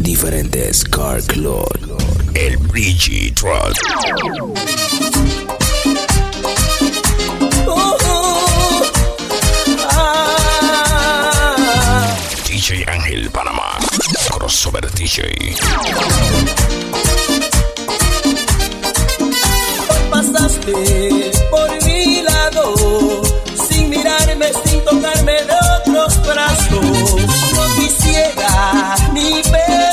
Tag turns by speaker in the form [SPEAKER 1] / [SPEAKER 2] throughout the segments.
[SPEAKER 1] diferentes Car Club. El Bridgie Truck. DJ Ángel Panamá. Crossover DJ.
[SPEAKER 2] Pasaste por mi lado sin mirarme, sin tocarme de otros brazos. No quisiera ni ver.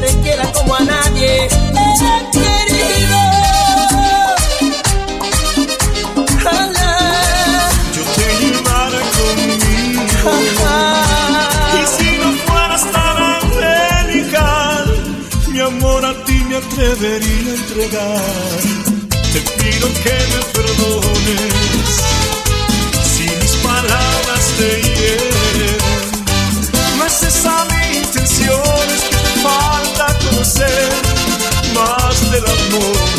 [SPEAKER 2] te quiera como a nadie. Ella querido. Ala.
[SPEAKER 3] Yo te llevaré conmigo. Y si no fueras tan angelical, mi amor a ti me atrevería a entregar. Te pido que me perdones. amor.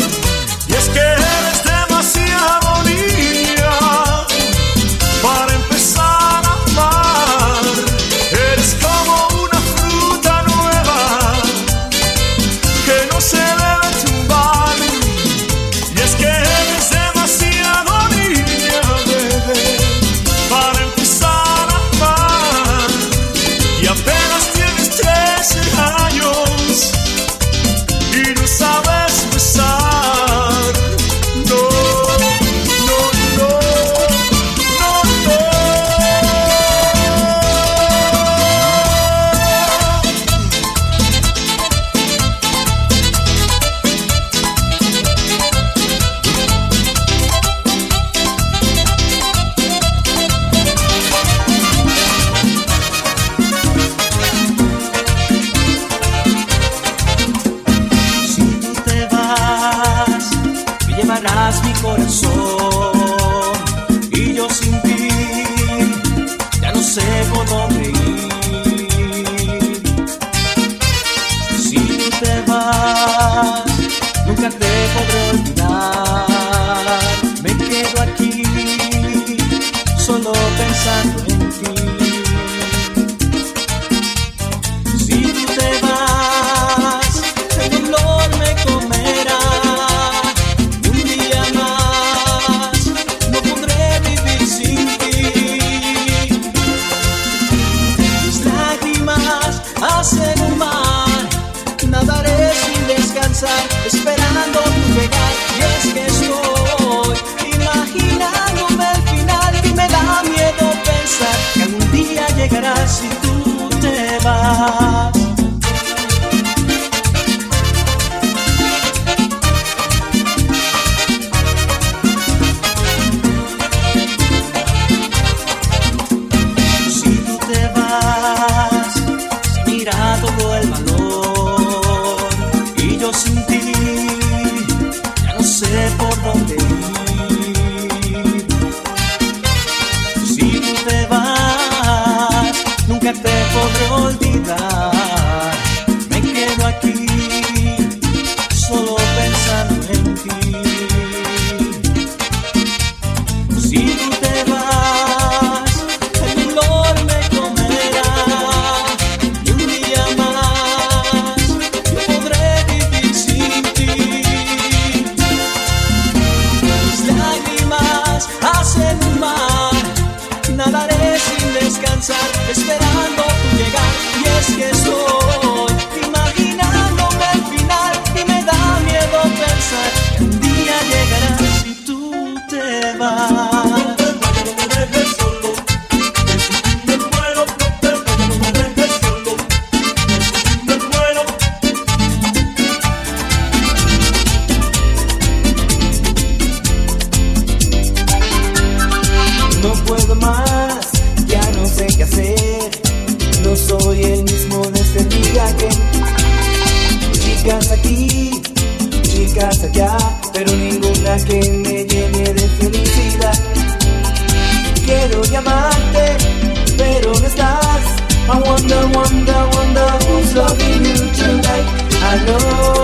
[SPEAKER 2] corazón. Y yo sin ti ya no sé por dónde allá, pero ninguna que me llene de felicidad. Quiero llamarte, pero no estás. I wonder, wonder, wonder
[SPEAKER 4] who's loving you tonight. I know.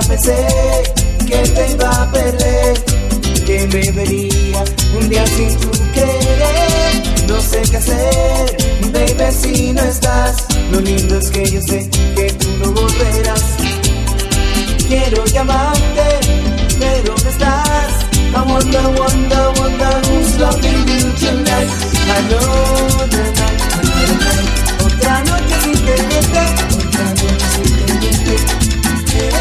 [SPEAKER 4] pensé que te iba a perder, que me vería un día sin tu querer. No sé qué hacer, baby, si no estás. Lo lindo es que yo sé que tú no volverás. Quiero llamarte, pero no estás. I wonder, wonder, wonder who's loving you tonight. Another night, night. Otra noche sin tenerte, otra noche sin
[SPEAKER 5] tenerte.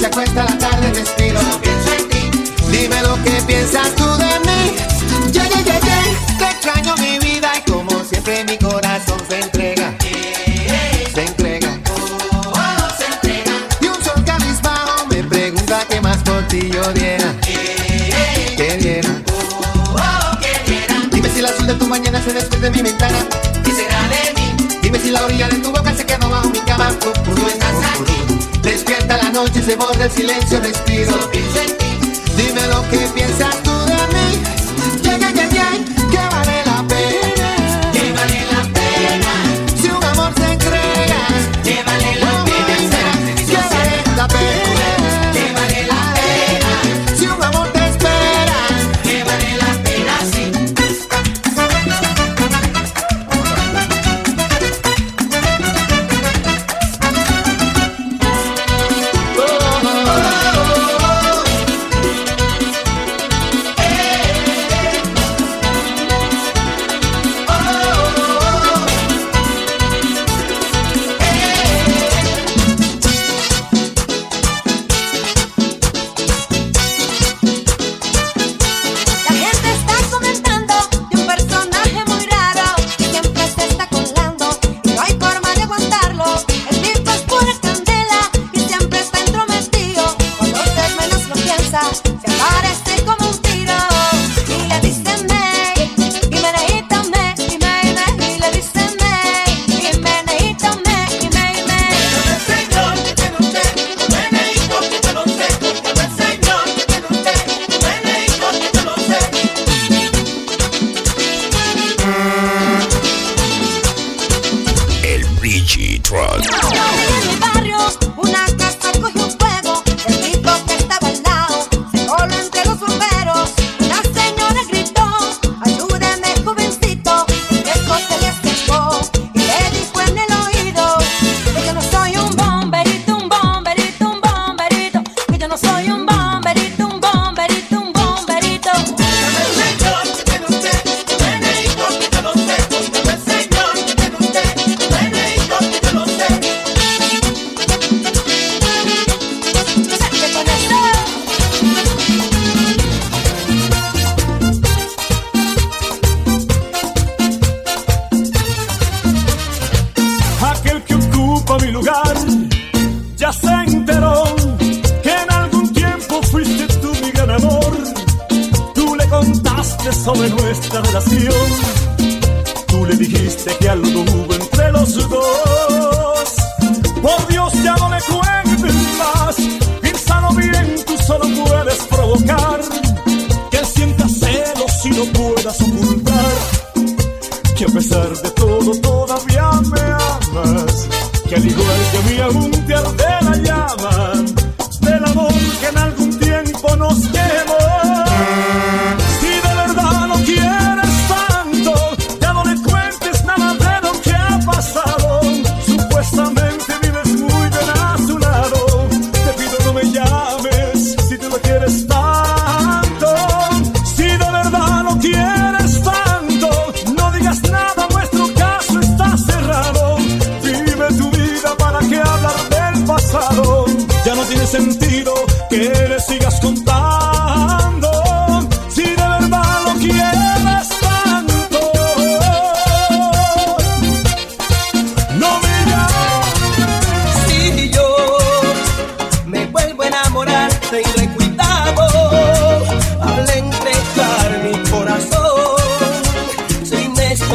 [SPEAKER 5] se acuesta la tarde vestido. No pienso en ti. Dime lo que piensas tú de mí. Yeah, yeah, yeah, yeah. Te extraño mi vida y como siempre mi corazón se entrega. Se entrega. Oh, se entrega. Y un sol cabizbajo me pregunta qué más por ti yo diera. Que diera. Oh, diera. Dime si el azul de tu mañana se despierta de mi ventana. Y será de mí. Dime si la orilla de tu boca se quedó bajo mi cama. Tú, estás la noche se borra el silencio, respiro. Dime lo que piensas.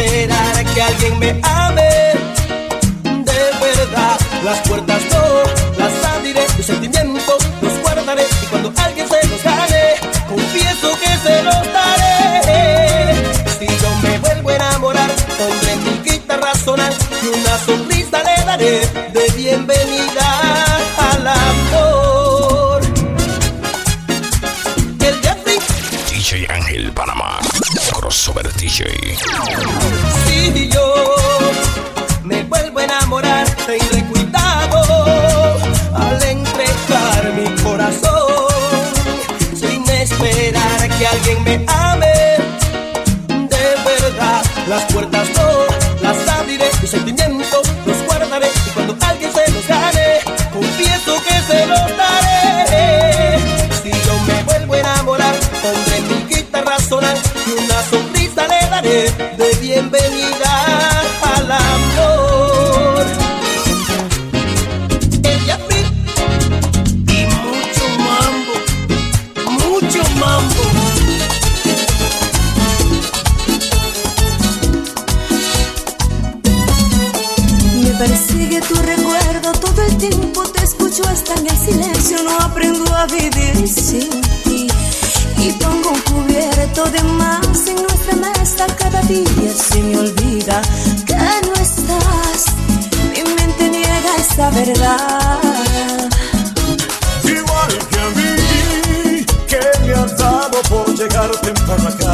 [SPEAKER 6] esperar que alguien me ame. De verdad, las puertas no las abriré, mis sentimientos los guardaré y cuando alguien se los gane, confieso que se los daré. Si yo me vuelvo a enamorar, pondré mi guitarra sonar y una sonrisa le daré de bienvenida.
[SPEAKER 7] DJ.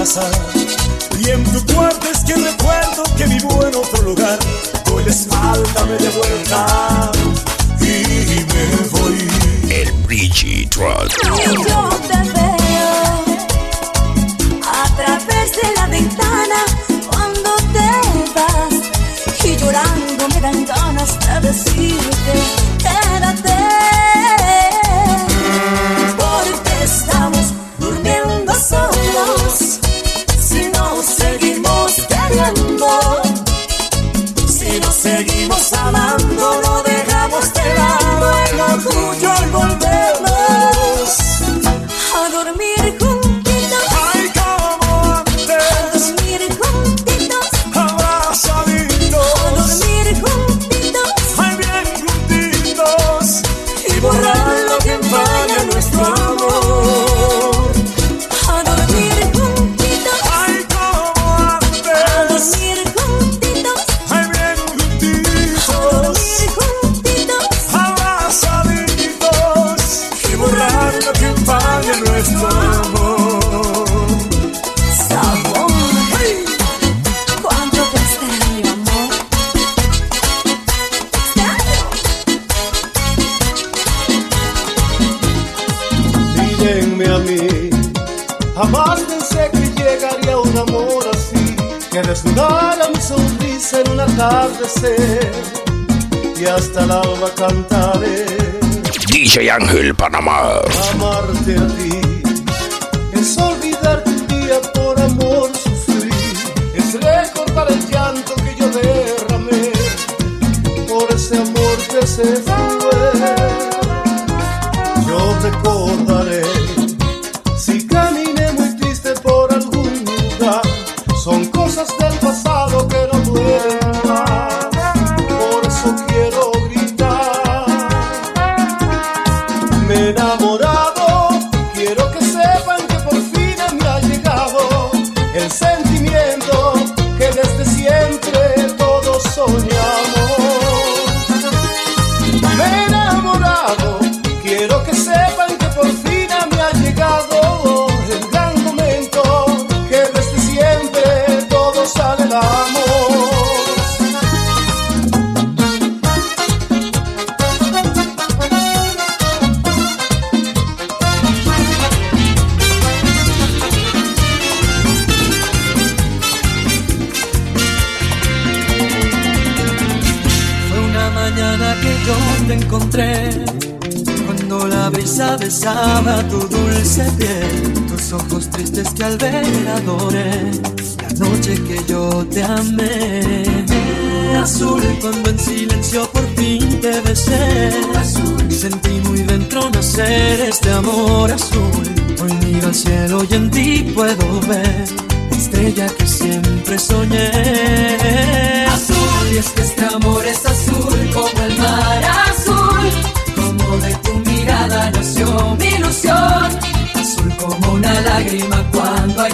[SPEAKER 6] pasa. Y
[SPEAKER 8] en
[SPEAKER 1] tu cuarto es que recuerdo que vivo en otro lugar. Doy la espalda, me de vuelta y me voy.
[SPEAKER 7] El Bridgie
[SPEAKER 8] Trust. Yo te veo a través de la ventana cuando te vas. Y llorando me dan ganas de decirte. seguimos
[SPEAKER 3] amándonos. pensé que llegaría un amor así, que desnudara mi sonrisa en un atardecer y hasta el alba cantaré.
[SPEAKER 7] DJ Ángel Panamá.
[SPEAKER 3] Amarte a ti es olvidar tu día por amor sufrí, es recordar el llanto que yo derramé por ese amor que se fue. Yo
[SPEAKER 6] recuerdo soñar.
[SPEAKER 9] Cuando en silencio por fin te besé, sentí muy dentro nacer este amor azul. Hoy miro al cielo y en ti puedo ver la estrella que siempre soñé. Azul y es que este amor es azul como el mar azul como de tu mirada nació mi ilusión, azul como una lágrima cuando hay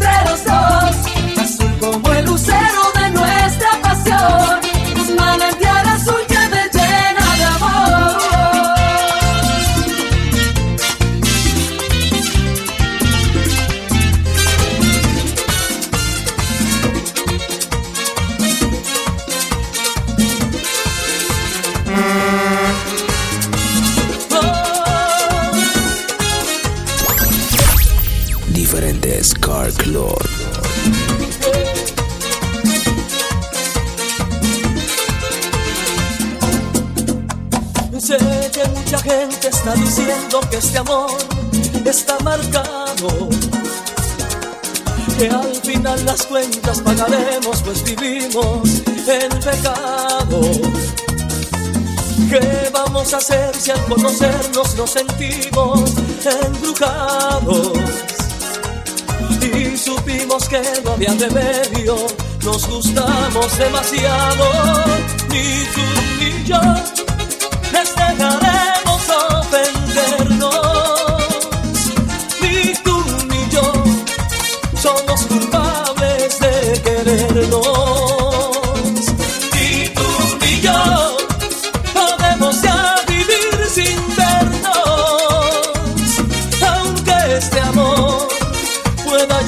[SPEAKER 9] diciendo que este amor está marcado. Que al final las cuentas pagaremos, pues vivimos en pecado. ¿Qué vamos a hacer si al conocernos nos sentimos embrujados? Y supimos que no había remedio, nos gustamos demasiado, ni tú ni yo les dejaremos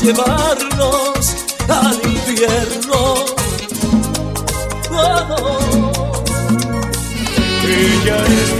[SPEAKER 9] llevarnos al infierno. Oh,
[SPEAKER 3] Ella es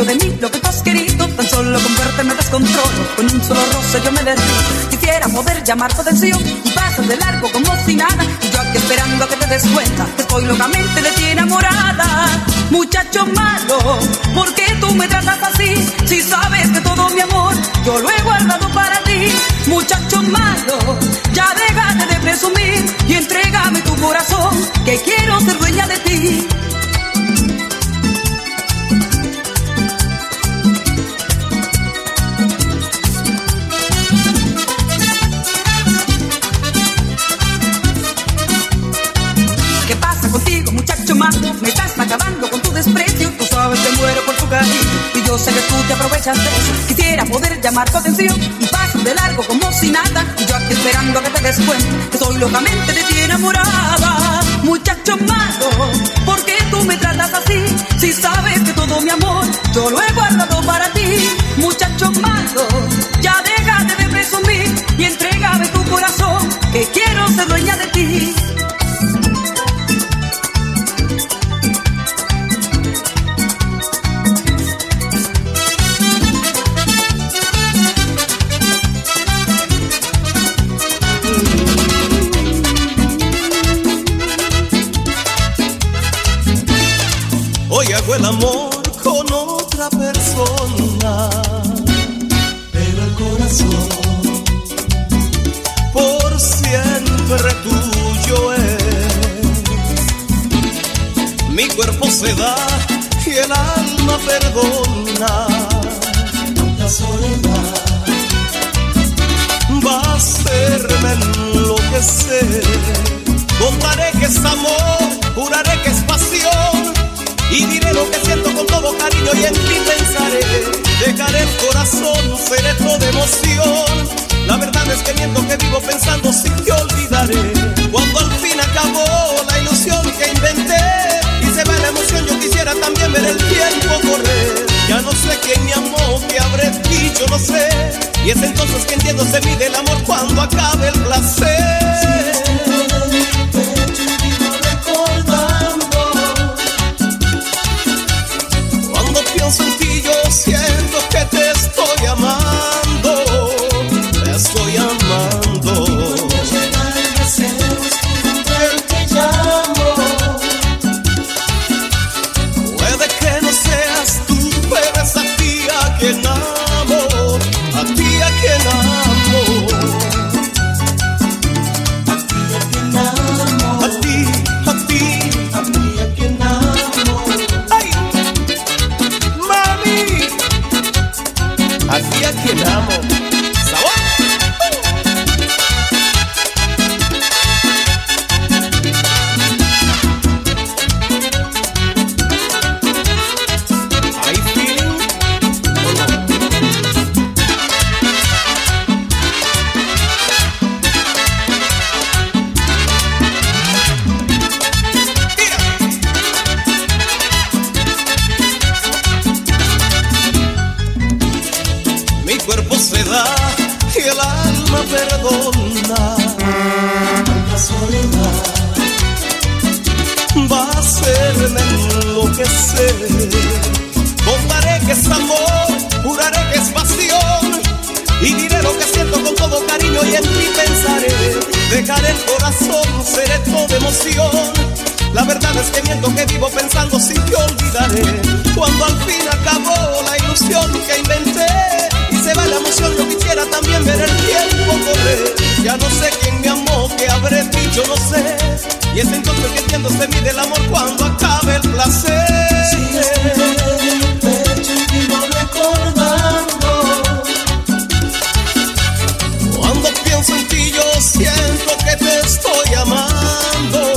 [SPEAKER 10] de mí lo que tú has querido. Tan solo con verte me descontrolo, con un solo roce yo me derrito. Quisiera poder llamar tu atención y pasas de largo como si nada. Y yo aquí esperando a que te des cuenta que estoy locamente de ti enamorada. Muchacho malo, ¿por qué tú me tratas así? Si sabes que todo mi amor yo lo he guardado para ti. Muchacho malo, ya déjate de presumir y entrégame tu corazón, que quiero ser dueña de ti. Quisiera poder llamar tu atención y pasas de largo como si nada. Y yo aquí esperando a que te des cuenta que soy locamente de ti enamorada. Muchacho malo, ¿por qué tú me tratas así? Si sabes que todo mi amor yo lo he guardado para ti. Muchacho malo, ya déjate de presumir y entrégame tu corazón, que quiero ser dueña de ti.
[SPEAKER 7] El amor con otra persona, pero el corazón por siempre tuyo es. Mi cuerpo se da y el alma perdona. La soledad va a hacerme enloquecer. Contaré que es amor, juraré que es pasión. Y diré lo que siento con todo cariño y en ti pensaré. Dejaré el corazón, seré toda emoción. La verdad es que miento que vivo pensando si te olvidaré. Cuando al fin acabó la ilusión que inventé y se va la emoción, yo quisiera también ver el tiempo correr. Ya no sé quién me amó, que habré dicho, no sé. Y es entonces que entiendo se mide el amor cuando acabe el placer. Seré toda emoción. La verdad es que miento que vivo pensando si te olvidaré. Cuando al fin acabó la ilusión que inventé y se va la emoción, yo quisiera también ver el tiempo correr. Ya no sé quién me amó, que habré dicho, no sé. Y es entonces que entiendo se mide el amor cuando acabe el placer. Cuando siento que te estoy amando,